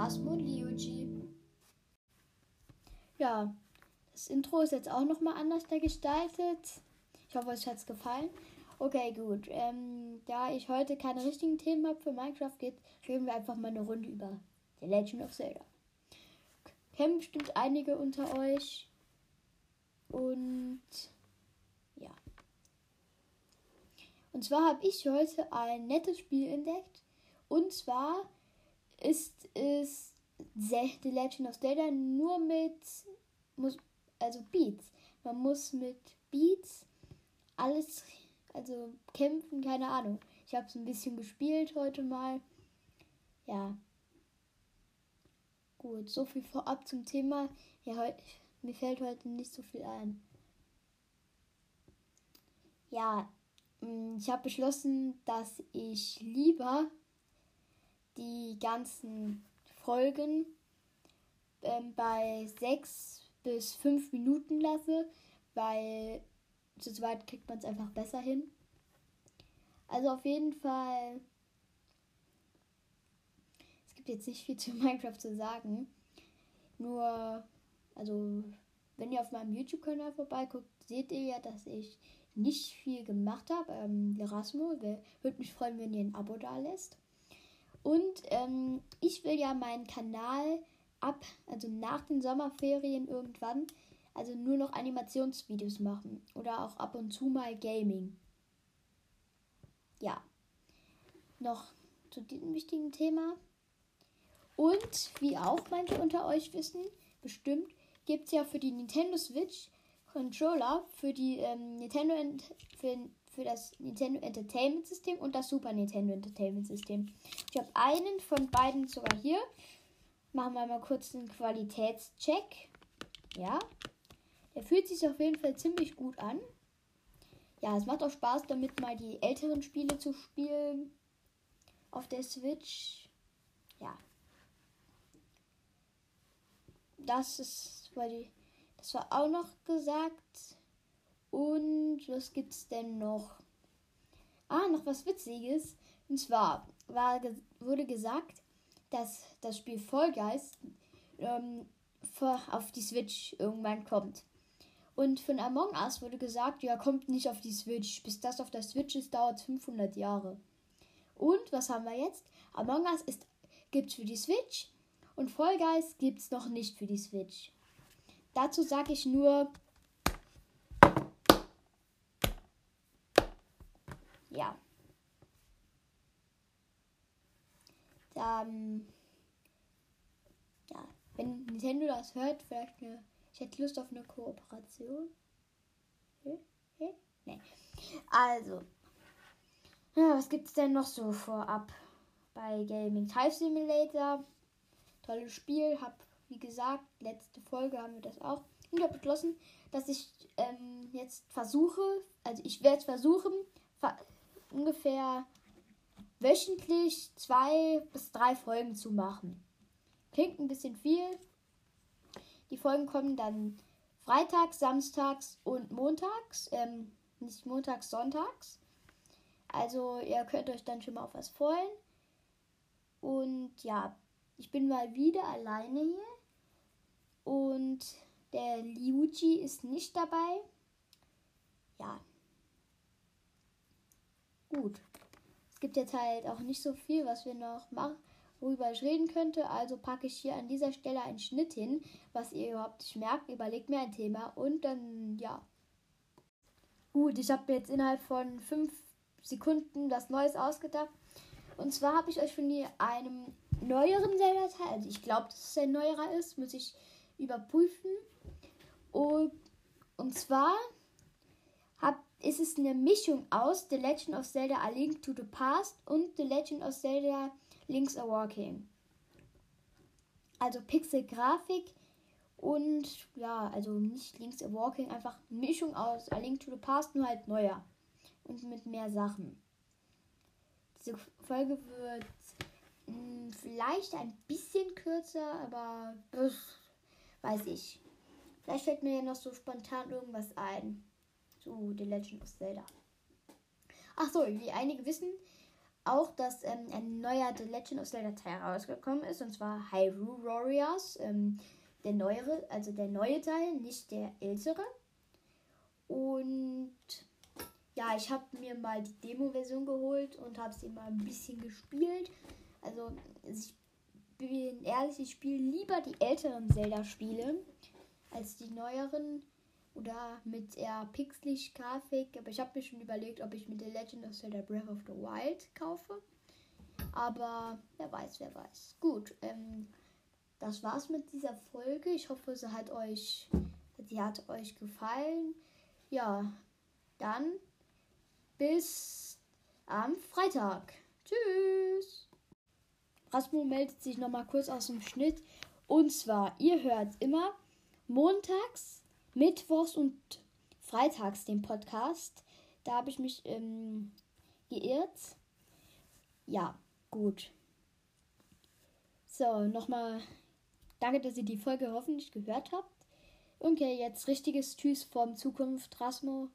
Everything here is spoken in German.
Lerasmo und Liuji. Ja, das Intro ist jetzt auch nochmal anders gestaltet. Ich hoffe, euch hat es gefallen. Okay, gut. Ähm, da ich heute keine richtigen Themen habe für Minecraft geht, reden wir einfach mal eine Runde über The Legend of Zelda. Kennen bestimmt einige unter euch. Und ja. Und zwar habe ich heute ein nettes Spiel entdeckt. Und zwar ist es The Legend of Zelda nur mit muss, also Beats. Man muss mit Beats alles, also kämpfen, keine Ahnung. Ich habe es ein bisschen gespielt heute mal. Ja. Gut, so viel vorab zum Thema. Ja, heute, mir fällt heute nicht so viel ein. Ja, mm, ich habe beschlossen, dass ich lieber die ganzen Folgen ähm, bei sechs bis fünf Minuten lasse, weil zu zweit kriegt man es einfach besser hin. Also auf jeden Fall. Es gibt jetzt nicht viel zu Minecraft zu sagen. Nur, also, wenn ihr auf meinem YouTube-Kanal vorbeiguckt, seht ihr ja, dass ich nicht viel gemacht habe. Ähm, Erasmo, würde mich freuen, wenn ihr ein Abo da lässt. Und ähm, ich will ja meinen Kanal ab, also nach den Sommerferien irgendwann, also nur noch Animationsvideos machen. Oder auch ab und zu mal Gaming. Ja. Noch zu diesem wichtigen Thema. Und wie auch manche unter euch wissen, bestimmt, gibt es ja für die Nintendo Switch Controller für die ähm, Nintendo für, für das Nintendo Entertainment System und das Super Nintendo Entertainment System. Ich habe einen von beiden sogar hier. Machen wir mal kurz einen Qualitätscheck. Ja. Der fühlt sich auf jeden Fall ziemlich gut an. Ja, es macht auch Spaß, damit mal die älteren Spiele zu spielen. Auf der Switch. Ja. Das ist, weil die, das war auch noch gesagt. Und was gibt's denn noch? Ah, noch was Witziges. Und zwar war, wurde gesagt, dass das Spiel Guys ähm, auf die Switch irgendwann kommt. Und von Among Us wurde gesagt, ja, kommt nicht auf die Switch. Bis das auf der Switch ist, dauert 500 Jahre. Und was haben wir jetzt? Among Us ist, gibt's für die Switch und Fall Guys gibt's noch nicht für die Switch. Dazu sage ich nur, ja. Dann, ja, wenn Nintendo das hört, vielleicht eine, ich hätte Lust auf eine Kooperation. Hm? Hm? Nee. Also, ja, was gibt's denn noch so vorab bei Gaming? Type Simulator, tolles Spiel, hab, wie gesagt, letzte Folge haben wir das auch. Und habe beschlossen, dass ich ähm, jetzt versuche, also ich werde versuchen, ungefähr wöchentlich zwei bis drei Folgen zu machen. Klingt ein bisschen viel. Die Folgen kommen dann freitags, samstags und montags. Ähm, nicht montags, sonntags. Also ihr könnt euch dann schon mal auf was freuen. Und ja, ich bin mal wieder alleine hier. Und der Liuji ist nicht dabei. Ja, Gut. Es gibt jetzt halt auch nicht so viel, was wir noch machen, worüber ich reden könnte. Also packe ich hier an dieser Stelle einen Schnitt hin, was ihr überhaupt nicht merkt. Überlegt mir ein Thema und dann, ja. Gut, ich habe jetzt innerhalb von fünf Sekunden das Neues ausgedacht. Und zwar habe ich euch von einem neueren Zelda-Teil, also ich glaube, dass es ein neuerer ist, muss ich überprüfen. Und, und zwar ist es eine Mischung aus The Legend of Zelda A Link to the Past und The Legend of Zelda Link's Awakening. Also Pixel-Grafik und ja, also nicht Link's Awakening, einfach Mischung aus A Link to the Past, nur halt neuer und mit mehr Sachen. Diese Folge wird mh, hm, vielleicht ein bisschen kürzer, aber das weiß ich. Vielleicht fällt mir ja noch so spontan irgendwas ein zu The Legend of Zelda. Ach so, wie einige wissen, auch, dass ähm, ein neuer The Legend of Zelda Teil rausgekommen ist, und zwar Hyrule Warriors. Ähm, der neuere, also der neue Teil, nicht der ältere. Und ja, ich habe mir mal die Demo-Version geholt und habe sie mal ein bisschen gespielt. Also ich bin ehrlich, ich spiele lieber die älteren Zelda-Spiele als die neueren oder mit eher pixelig Grafik. Aber ich habe mir schon überlegt, ob ich mit The Legend of Zelda Breath of the Wild kaufe. Aber wer weiß, wer weiß. Gut, ähm, das war's mit dieser Folge. Ich hoffe, sie hat euch, sie hat euch gefallen. Ja, dann bis am Freitag. Tschüss. Rasmo meldet sich nochmal kurz aus dem Schnitt. Und zwar, ihr hört immer montags, mittwochs und freitags den Podcast. Da habe ich mich ähm, geirrt. Ja, gut. So, nochmal danke, dass ihr die Folge hoffentlich gehört habt. Okay, jetzt richtiges Tschüss vom Zukunft, Rasmo.